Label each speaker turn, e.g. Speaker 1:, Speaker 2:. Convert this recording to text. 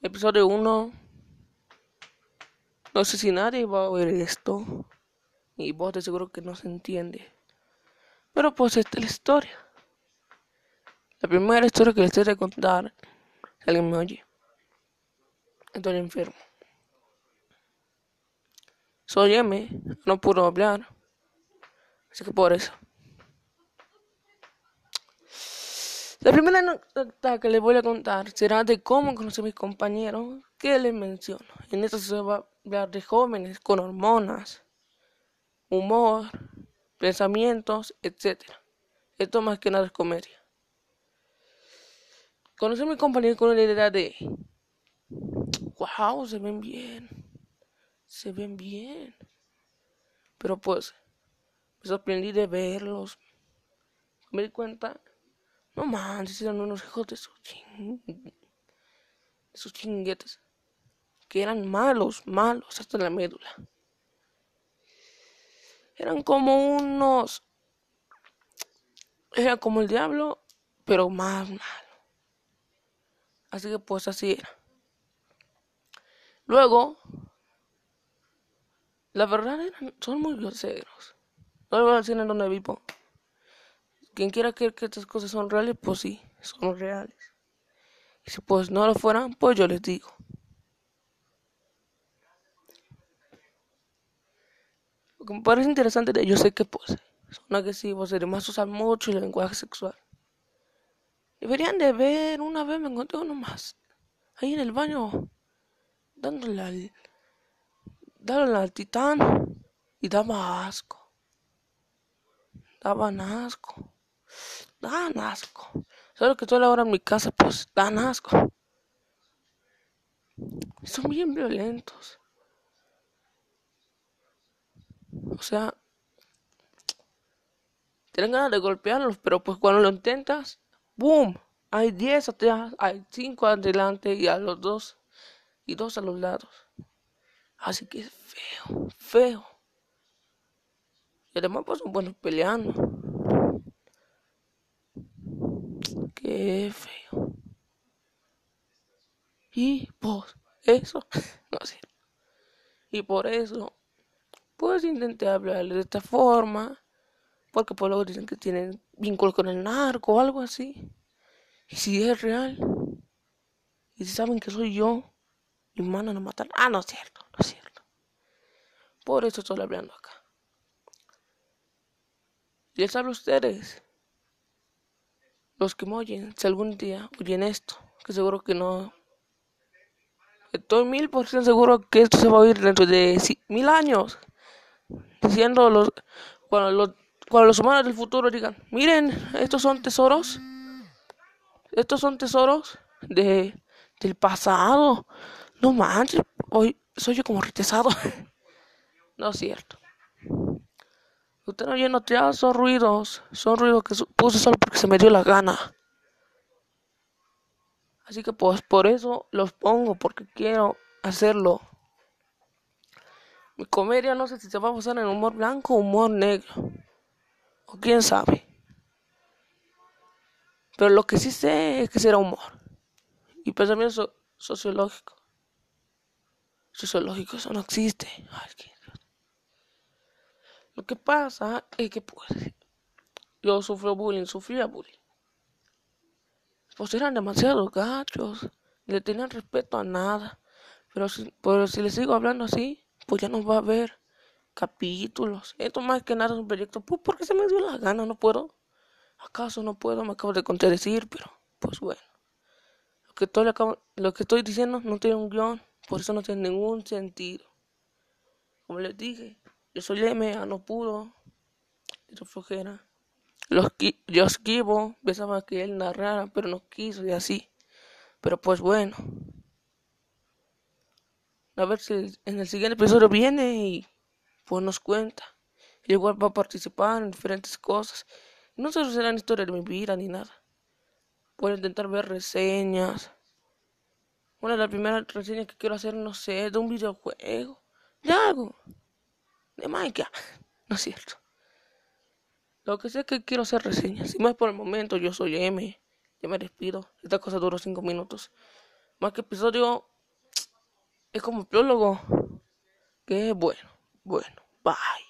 Speaker 1: Episodio 1. No sé si nadie va a ver esto. Y vos de seguro que no se entiende. Pero pues esta es la historia. La primera historia que les voy a contar. Si alguien me oye. Estoy enfermo. Soy M. No puedo hablar. Así que por eso. La primera anécdota que les voy a contar será de cómo conocí a mis compañeros que les menciono. En esta se va a hablar de jóvenes con hormonas, humor, pensamientos, etc. Esto más que nada es comedia. Conocí a mis compañeros con la idea de, wow, se ven bien, se ven bien. Pero pues, me sorprendí de verlos. Me di cuenta no manches, eran unos hijos de sus ching... de sus chinguetes. Que eran malos, malos hasta la médula. Eran como unos... Era como el diablo, pero más malo. Así que pues así era. Luego, la verdad eran, son muy groseros. No voy a decir en donde vivo. Quien quiera creer que estas cosas son reales, pues sí, son reales. Y si pues no lo fueran, pues yo les digo. Lo que me parece interesante ellos es que pues son agresivos, además usan mucho el lenguaje sexual. Deberían de ver, una vez me encontré uno más, ahí en el baño, dándole al, dándole al titán y daba asco. Daban asco dan asco. Solo que estoy ahora en mi casa, pues dan asco. Son bien violentos. O sea, tienen ganas de golpearlos, pero pues cuando lo intentas, ¡boom! Hay 10 atrás, hay 5 adelante y a los dos, y dos a los lados. Así que es feo, feo. Y además pues son buenos peleando. Qué feo. Y pues eso, no sé. Y por eso, pues intenté hablarle de esta forma. Porque por luego dicen que tienen vínculo con el narco o algo así. Y si es real. Y si saben que soy yo. Y me mandan a matar. Ah, no es cierto, no es cierto. Por eso estoy hablando acá. Les hablo a ustedes los que me oyen, si algún día oyen esto, que seguro que no. Estoy mil por ciento seguro que esto se va a oír dentro de mil años. Diciendo los, cuando los, cuando los humanos del futuro digan, miren, estos son tesoros. Estos son tesoros de, del pasado. No manches, hoy soy yo como retesado. no es cierto. Usted no oyendo ya son ruidos, son ruidos que puse solo porque se me dio la gana. Así que pues por eso los pongo, porque quiero hacerlo. Mi comedia no sé si se va a basar en humor blanco o humor negro. O quién sabe. Pero lo que sí sé es que será humor. Y pensamiento sociológico. Sociológico, eso no existe. Que pasa es que pues yo sufro bullying, sufría bullying. Pues eran demasiado gachos, le tenían respeto a nada. Pero si, pero si le sigo hablando así, pues ya no va a haber capítulos. Esto más que nada es un proyecto, pues porque se me dio la gana, no puedo. ¿Acaso no puedo? Me acabo de contradecir, pero pues bueno. Lo que, estoy, lo que estoy diciendo no tiene un guion, por eso no tiene ningún sentido. Como les dije, yo soy M, no pudo. Eso flojera. Los, yo esquivo, pensaba que él narrara, pero no quiso y así. Pero pues bueno. A ver si en el siguiente episodio viene y pues nos cuenta. igual va a participar en diferentes cosas. No se serán historias de mi vida ni nada. Puedo intentar ver reseñas. Una de las primeras reseñas que quiero hacer, no sé, de un videojuego. De algo de Minecraft. No es cierto. Lo que sé es que quiero hacer reseñas. Si más por el momento, yo soy M. Ya me despido. Esta cosa duró 5 minutos. más que episodio, es como prólogo, que bueno, bueno, bye.